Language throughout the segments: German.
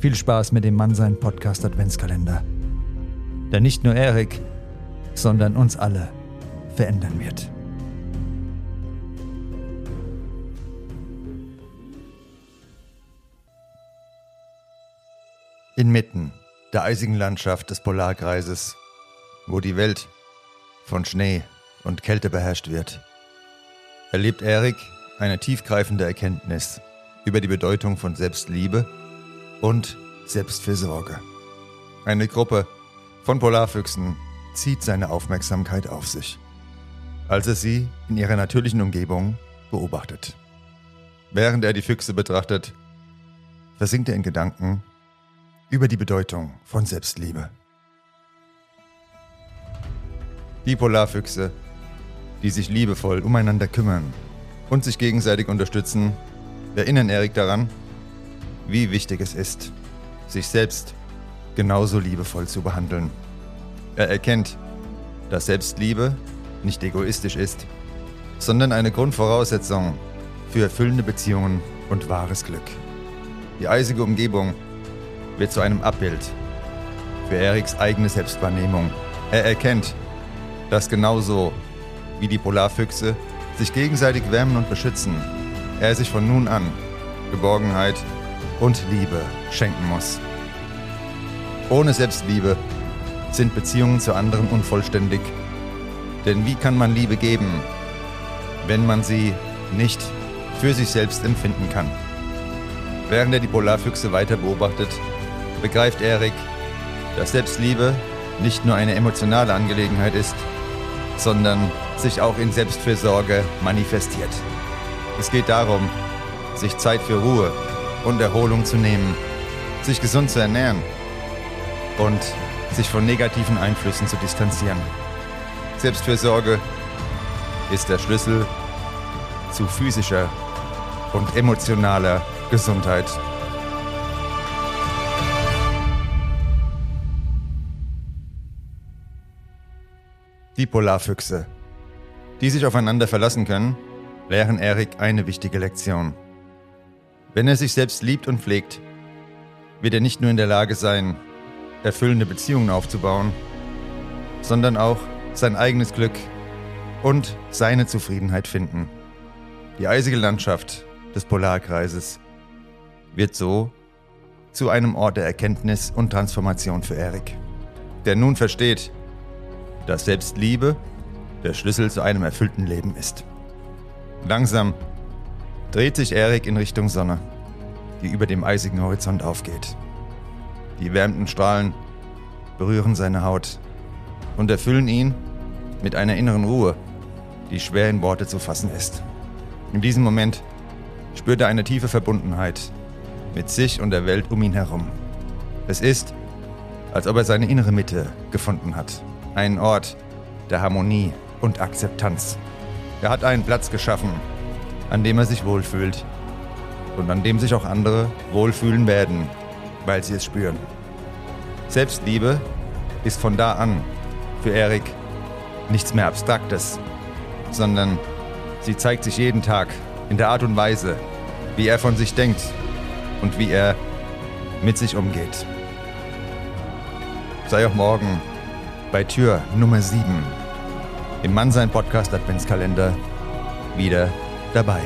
Viel Spaß mit dem Mannsein Podcast Adventskalender. Der nicht nur Erik, sondern uns alle verändern wird. Inmitten der eisigen Landschaft des Polarkreises, wo die Welt von Schnee und Kälte beherrscht wird, erlebt Erik eine tiefgreifende Erkenntnis über die Bedeutung von Selbstliebe und Selbstfürsorge. Eine Gruppe von Polarfüchsen zieht seine Aufmerksamkeit auf sich, als er sie in ihrer natürlichen Umgebung beobachtet. Während er die Füchse betrachtet, versinkt er in Gedanken über die Bedeutung von Selbstliebe. Die Polarfüchse, die sich liebevoll umeinander kümmern und sich gegenseitig unterstützen, erinnern Erik daran, wie wichtig es ist, sich selbst genauso liebevoll zu behandeln. Er erkennt, dass Selbstliebe nicht egoistisch ist, sondern eine Grundvoraussetzung für erfüllende Beziehungen und wahres Glück. Die eisige Umgebung wird zu einem Abbild für Eriks eigene Selbstwahrnehmung. Er erkennt, dass genauso wie die Polarfüchse sich gegenseitig wärmen und beschützen, er sich von nun an Geborgenheit und Liebe schenken muss. Ohne Selbstliebe sind Beziehungen zu anderen unvollständig. Denn wie kann man Liebe geben, wenn man sie nicht für sich selbst empfinden kann? Während er die Polarfüchse weiter beobachtet, begreift Erik, dass Selbstliebe nicht nur eine emotionale Angelegenheit ist, sondern sich auch in Selbstfürsorge manifestiert. Es geht darum, sich Zeit für Ruhe und Erholung zu nehmen, sich gesund zu ernähren und sich von negativen Einflüssen zu distanzieren. Selbstfürsorge ist der Schlüssel zu physischer und emotionaler Gesundheit. Die Polarfüchse, die sich aufeinander verlassen können, lehren Erik eine wichtige Lektion. Wenn er sich selbst liebt und pflegt, wird er nicht nur in der Lage sein, erfüllende Beziehungen aufzubauen, sondern auch sein eigenes Glück und seine Zufriedenheit finden. Die eisige Landschaft des Polarkreises wird so zu einem Ort der Erkenntnis und Transformation für Erik, der nun versteht, dass Selbstliebe der Schlüssel zu einem erfüllten Leben ist. Langsam dreht sich Erik in Richtung Sonne, die über dem eisigen Horizont aufgeht. Die wärmenden Strahlen berühren seine Haut und erfüllen ihn mit einer inneren Ruhe, die schwer in Worte zu fassen ist. In diesem Moment spürt er eine tiefe Verbundenheit mit sich und der Welt um ihn herum. Es ist, als ob er seine innere Mitte gefunden hat. Einen Ort der Harmonie und Akzeptanz. Er hat einen Platz geschaffen, an dem er sich wohlfühlt und an dem sich auch andere wohlfühlen werden, weil sie es spüren. Selbstliebe ist von da an für Erik nichts mehr Abstraktes, sondern sie zeigt sich jeden Tag in der Art und Weise, wie er von sich denkt und wie er mit sich umgeht. Sei auch morgen bei Tür Nummer 7 im Mannsein Podcast Adventskalender wieder dabei.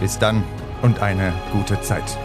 Bis dann und eine gute Zeit.